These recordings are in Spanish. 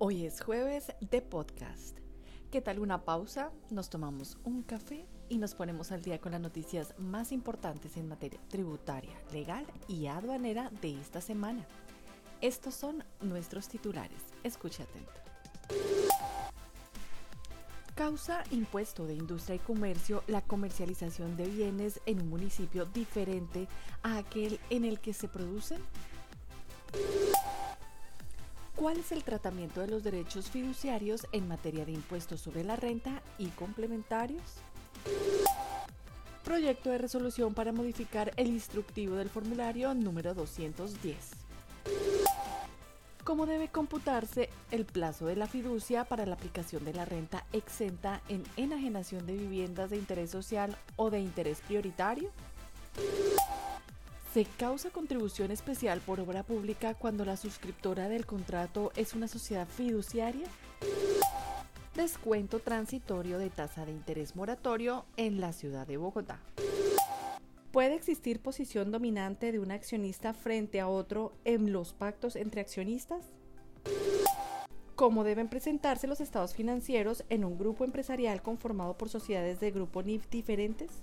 Hoy es jueves de podcast. ¿Qué tal una pausa? Nos tomamos un café y nos ponemos al día con las noticias más importantes en materia tributaria, legal y aduanera de esta semana. Estos son nuestros titulares. Escuche atento. Causa impuesto de industria y comercio la comercialización de bienes en un municipio diferente a aquel en el que se producen. ¿Cuál es el tratamiento de los derechos fiduciarios en materia de impuestos sobre la renta y complementarios? Proyecto de resolución para modificar el instructivo del formulario número 210. ¿Cómo debe computarse el plazo de la fiducia para la aplicación de la renta exenta en enajenación de viviendas de interés social o de interés prioritario? Se causa contribución especial por obra pública cuando la suscriptora del contrato es una sociedad fiduciaria. Descuento transitorio de tasa de interés moratorio en la ciudad de Bogotá. ¿Puede existir posición dominante de un accionista frente a otro en los pactos entre accionistas? ¿Cómo deben presentarse los estados financieros en un grupo empresarial conformado por sociedades de grupo NIF diferentes?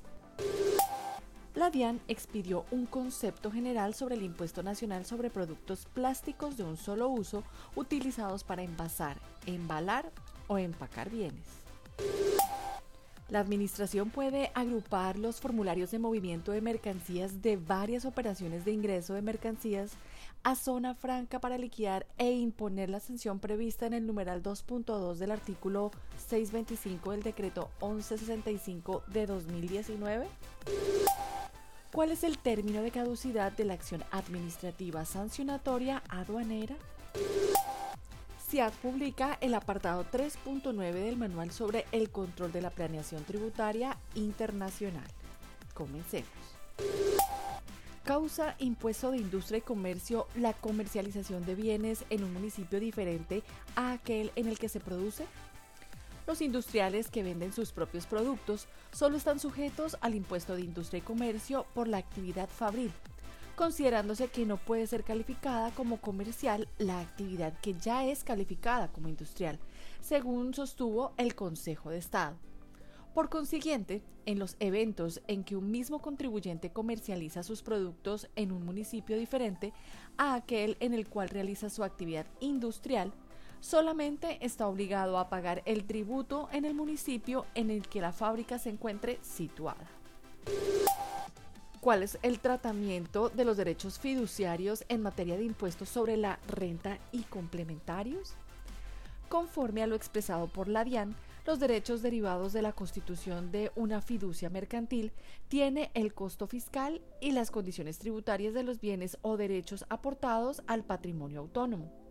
La DIAN expidió un concepto general sobre el impuesto nacional sobre productos plásticos de un solo uso utilizados para envasar, embalar o empacar bienes. La Administración puede agrupar los formularios de movimiento de mercancías de varias operaciones de ingreso de mercancías a zona franca para liquidar e imponer la sanción prevista en el numeral 2.2 del artículo 625 del decreto 1165 de 2019. ¿Cuál es el término de caducidad de la acción administrativa sancionatoria aduanera? CIAT publica el apartado 3.9 del manual sobre el control de la planeación tributaria internacional. Comencemos. Causa impuesto de industria y comercio la comercialización de bienes en un municipio diferente a aquel en el que se produce? Los industriales que venden sus propios productos solo están sujetos al impuesto de industria y comercio por la actividad fabril, considerándose que no puede ser calificada como comercial la actividad que ya es calificada como industrial, según sostuvo el Consejo de Estado. Por consiguiente, en los eventos en que un mismo contribuyente comercializa sus productos en un municipio diferente a aquel en el cual realiza su actividad industrial, solamente está obligado a pagar el tributo en el municipio en el que la fábrica se encuentre situada. ¿Cuál es el tratamiento de los derechos fiduciarios en materia de impuestos sobre la renta y complementarios? Conforme a lo expresado por la DIAN, los derechos derivados de la constitución de una fiducia mercantil tiene el costo fiscal y las condiciones tributarias de los bienes o derechos aportados al patrimonio autónomo.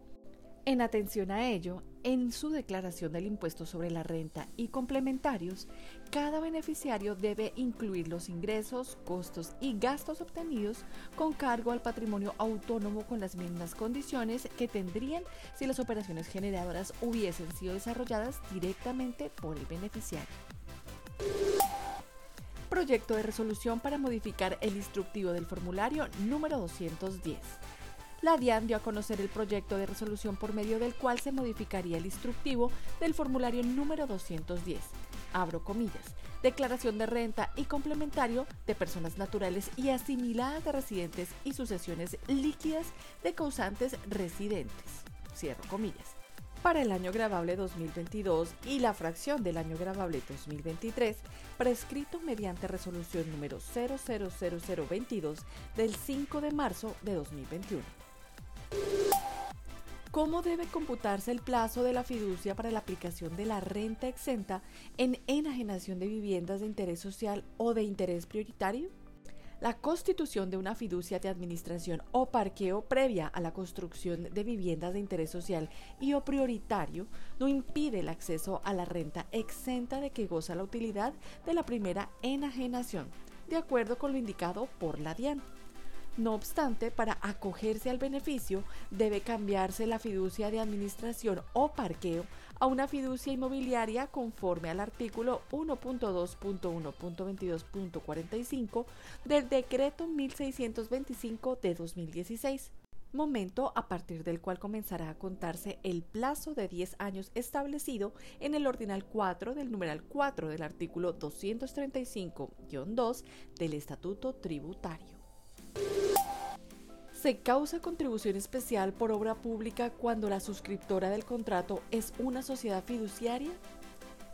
En atención a ello, en su declaración del impuesto sobre la renta y complementarios, cada beneficiario debe incluir los ingresos, costos y gastos obtenidos con cargo al patrimonio autónomo con las mismas condiciones que tendrían si las operaciones generadoras hubiesen sido desarrolladas directamente por el beneficiario. Proyecto de resolución para modificar el instructivo del formulario número 210 la DIAN dio a conocer el proyecto de resolución por medio del cual se modificaría el instructivo del formulario número 210. Abro comillas. Declaración de renta y complementario de personas naturales y asimiladas de residentes y sucesiones líquidas de causantes residentes. Cierro comillas para el año grabable 2022 y la fracción del año grabable 2023, prescrito mediante resolución número 000022 del 5 de marzo de 2021. ¿Cómo debe computarse el plazo de la fiducia para la aplicación de la renta exenta en enajenación de viviendas de interés social o de interés prioritario? La constitución de una fiducia de administración o parqueo previa a la construcción de viviendas de interés social y o prioritario no impide el acceso a la renta exenta de que goza la utilidad de la primera enajenación, de acuerdo con lo indicado por la DIAN. No obstante, para acogerse al beneficio debe cambiarse la fiducia de administración o parqueo a una fiducia inmobiliaria conforme al artículo 1.2.1.22.45 del decreto 1625 de 2016 momento a partir del cual comenzará a contarse el plazo de 10 años establecido en el ordinal 4 del numeral 4 del artículo 235-2 del Estatuto Tributario. Se causa contribución especial por obra pública cuando la suscriptora del contrato es una sociedad fiduciaria.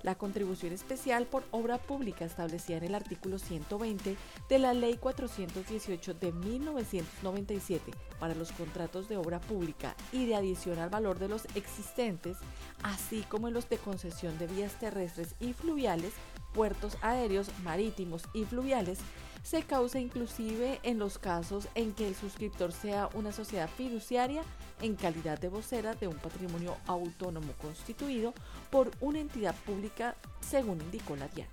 La contribución especial por obra pública establecida en el artículo 120 de la Ley 418 de 1997 para los contratos de obra pública y de adición al valor de los existentes, así como en los de concesión de vías terrestres y fluviales, puertos aéreos, marítimos y fluviales, se causa inclusive en los casos en que el suscriptor sea una sociedad fiduciaria en calidad de vocera de un patrimonio autónomo constituido por una entidad pública, según indicó la DIAN.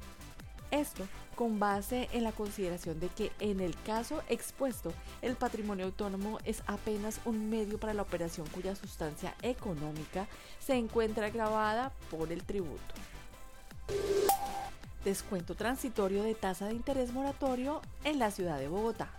Esto con base en la consideración de que en el caso expuesto el patrimonio autónomo es apenas un medio para la operación cuya sustancia económica se encuentra grabada por el tributo descuento transitorio de tasa de interés moratorio en la ciudad de Bogotá.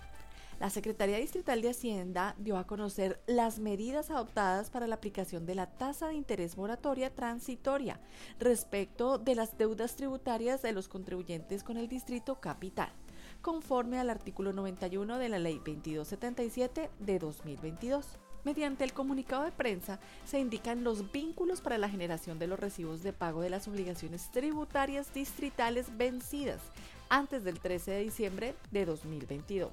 La Secretaría Distrital de Hacienda dio a conocer las medidas adoptadas para la aplicación de la tasa de interés moratoria transitoria respecto de las deudas tributarias de los contribuyentes con el Distrito Capital, conforme al artículo 91 de la Ley 2277 de 2022. Mediante el comunicado de prensa se indican los vínculos para la generación de los recibos de pago de las obligaciones tributarias distritales vencidas antes del 13 de diciembre de 2022.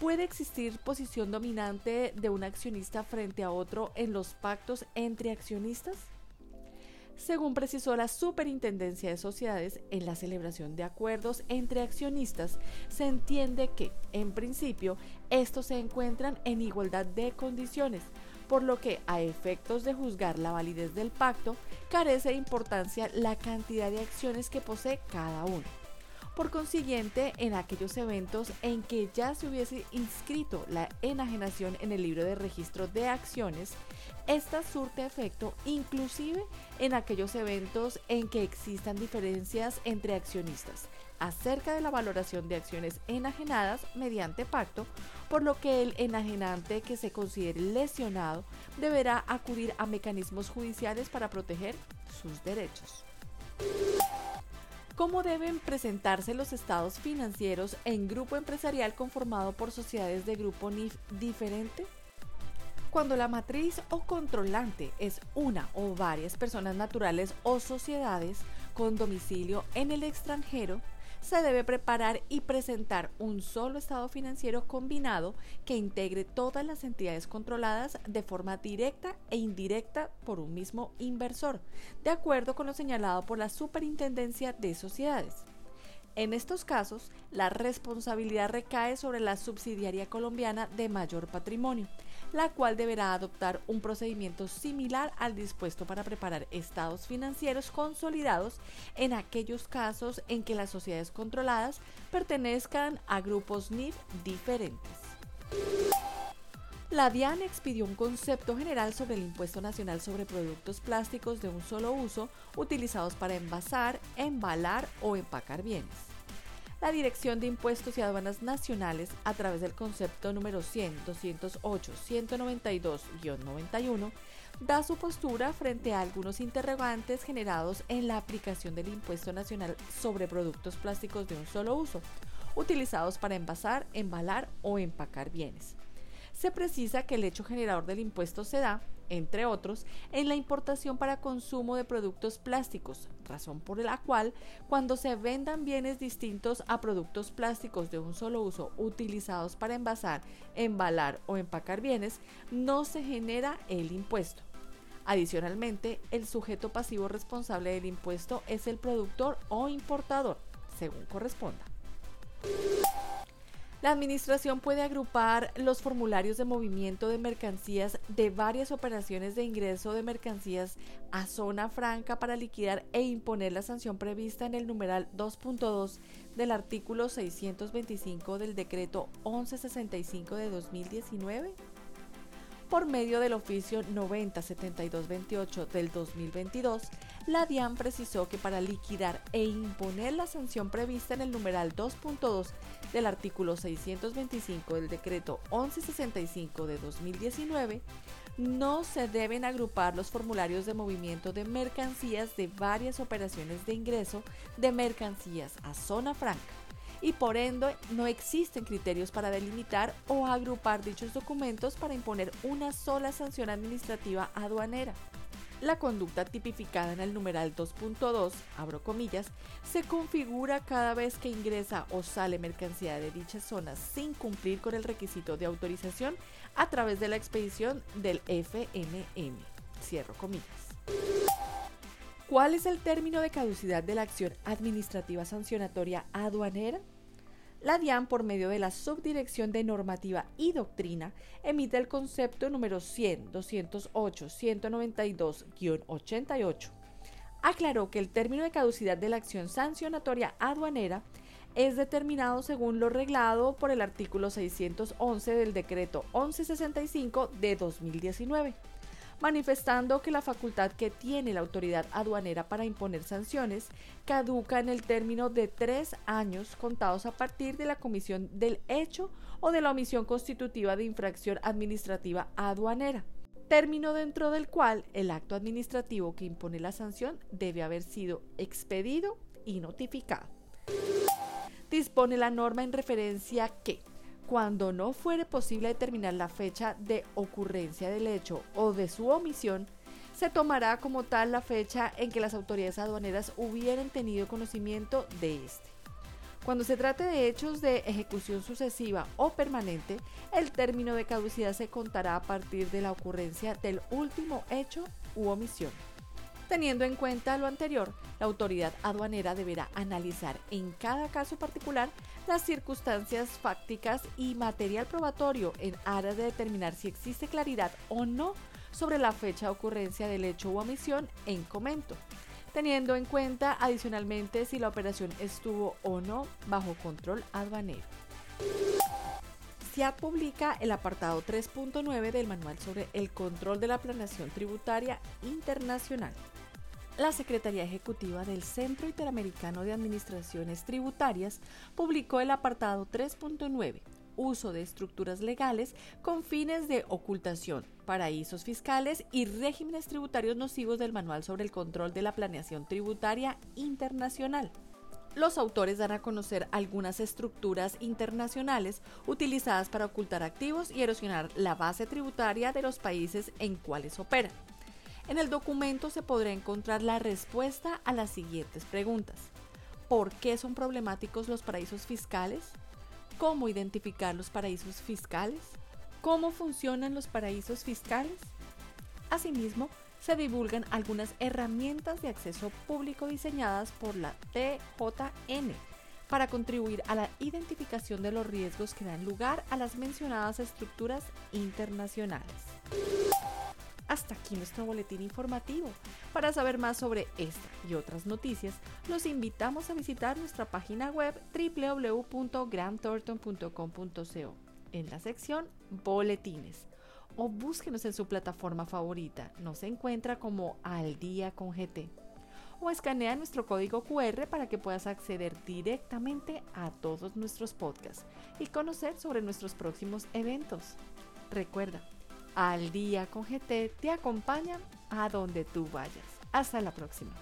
¿Puede existir posición dominante de un accionista frente a otro en los pactos entre accionistas? Según precisó la Superintendencia de Sociedades, en la celebración de acuerdos entre accionistas, se entiende que, en principio, estos se encuentran en igualdad de condiciones, por lo que, a efectos de juzgar la validez del pacto, carece de importancia la cantidad de acciones que posee cada uno. Por consiguiente, en aquellos eventos en que ya se hubiese inscrito la enajenación en el libro de registro de acciones, esta surte efecto inclusive en aquellos eventos en que existan diferencias entre accionistas acerca de la valoración de acciones enajenadas mediante pacto, por lo que el enajenante que se considere lesionado deberá acudir a mecanismos judiciales para proteger sus derechos. ¿Cómo deben presentarse los estados financieros en grupo empresarial conformado por sociedades de grupo NIF diferente? Cuando la matriz o controlante es una o varias personas naturales o sociedades con domicilio en el extranjero, se debe preparar y presentar un solo estado financiero combinado que integre todas las entidades controladas de forma directa e indirecta por un mismo inversor, de acuerdo con lo señalado por la Superintendencia de Sociedades. En estos casos, la responsabilidad recae sobre la subsidiaria colombiana de mayor patrimonio, la cual deberá adoptar un procedimiento similar al dispuesto para preparar estados financieros consolidados en aquellos casos en que las sociedades controladas pertenezcan a grupos NIF diferentes. La DIAN expidió un concepto general sobre el impuesto nacional sobre productos plásticos de un solo uso utilizados para envasar, embalar o empacar bienes la Dirección de Impuestos y Aduanas Nacionales, a través del concepto número 100, 208, 192-91, da su postura frente a algunos interrogantes generados en la aplicación del impuesto nacional sobre productos plásticos de un solo uso, utilizados para envasar, embalar o empacar bienes. Se precisa que el hecho generador del impuesto se da entre otros, en la importación para consumo de productos plásticos, razón por la cual cuando se vendan bienes distintos a productos plásticos de un solo uso utilizados para envasar, embalar o empacar bienes, no se genera el impuesto. Adicionalmente, el sujeto pasivo responsable del impuesto es el productor o importador, según corresponda. La administración puede agrupar los formularios de movimiento de mercancías de varias operaciones de ingreso de mercancías a zona franca para liquidar e imponer la sanción prevista en el numeral 2.2 del artículo 625 del decreto 1165 de 2019 por medio del oficio 907228 del 2022, la DIAN precisó que para liquidar e imponer la sanción prevista en el numeral 2.2 del artículo 625 del decreto 1165 de 2019, no se deben agrupar los formularios de movimiento de mercancías de varias operaciones de ingreso de mercancías a zona franca y por ende no existen criterios para delimitar o agrupar dichos documentos para imponer una sola sanción administrativa aduanera. La conducta tipificada en el numeral 2.2, abro comillas, se configura cada vez que ingresa o sale mercancía de dicha zona sin cumplir con el requisito de autorización a través de la expedición del FMM. Cierro comillas. ¿Cuál es el término de caducidad de la acción administrativa sancionatoria aduanera? La DIAN, por medio de la Subdirección de Normativa y Doctrina, emite el concepto número 100-208-192-88. Aclaró que el término de caducidad de la acción sancionatoria aduanera es determinado según lo reglado por el artículo 611 del decreto 1165 de 2019 manifestando que la facultad que tiene la autoridad aduanera para imponer sanciones caduca en el término de tres años contados a partir de la comisión del hecho o de la omisión constitutiva de infracción administrativa aduanera, término dentro del cual el acto administrativo que impone la sanción debe haber sido expedido y notificado. Dispone la norma en referencia que cuando no fuere posible determinar la fecha de ocurrencia del hecho o de su omisión, se tomará como tal la fecha en que las autoridades aduaneras hubieran tenido conocimiento de este. Cuando se trate de hechos de ejecución sucesiva o permanente, el término de caducidad se contará a partir de la ocurrencia del último hecho u omisión. Teniendo en cuenta lo anterior, la autoridad aduanera deberá analizar en cada caso particular las circunstancias fácticas y material probatorio en aras de determinar si existe claridad o no sobre la fecha de ocurrencia del hecho u omisión en comento, teniendo en cuenta adicionalmente si la operación estuvo o no bajo control aduanero. SIAT publica el apartado 3.9 del Manual sobre el control de la planeación tributaria internacional la Secretaría Ejecutiva del Centro Interamericano de Administraciones Tributarias publicó el apartado 3.9, uso de estructuras legales con fines de ocultación, paraísos fiscales y regímenes tributarios nocivos del Manual sobre el Control de la Planeación Tributaria Internacional. Los autores dan a conocer algunas estructuras internacionales utilizadas para ocultar activos y erosionar la base tributaria de los países en cuales operan. En el documento se podrá encontrar la respuesta a las siguientes preguntas. ¿Por qué son problemáticos los paraísos fiscales? ¿Cómo identificar los paraísos fiscales? ¿Cómo funcionan los paraísos fiscales? Asimismo, se divulgan algunas herramientas de acceso público diseñadas por la TJN para contribuir a la identificación de los riesgos que dan lugar a las mencionadas estructuras internacionales. Hasta aquí nuestro boletín informativo. Para saber más sobre esta y otras noticias, los invitamos a visitar nuestra página web www.grantorton.com.co en la sección Boletines o búsquenos en su plataforma favorita. Nos encuentra como Al Día con GT. O escanea nuestro código QR para que puedas acceder directamente a todos nuestros podcasts y conocer sobre nuestros próximos eventos. Recuerda, al día con GT te acompaña a donde tú vayas. Hasta la próxima.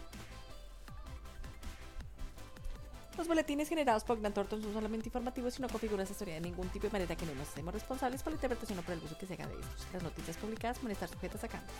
Los boletines generados por Grant Thornton son solamente informativos y no configuran asesoría de ningún tipo de manera que no nos hacemos responsables por la interpretación o por el uso que se haga de estos. Las noticias publicadas pueden estar sujetas a cambios.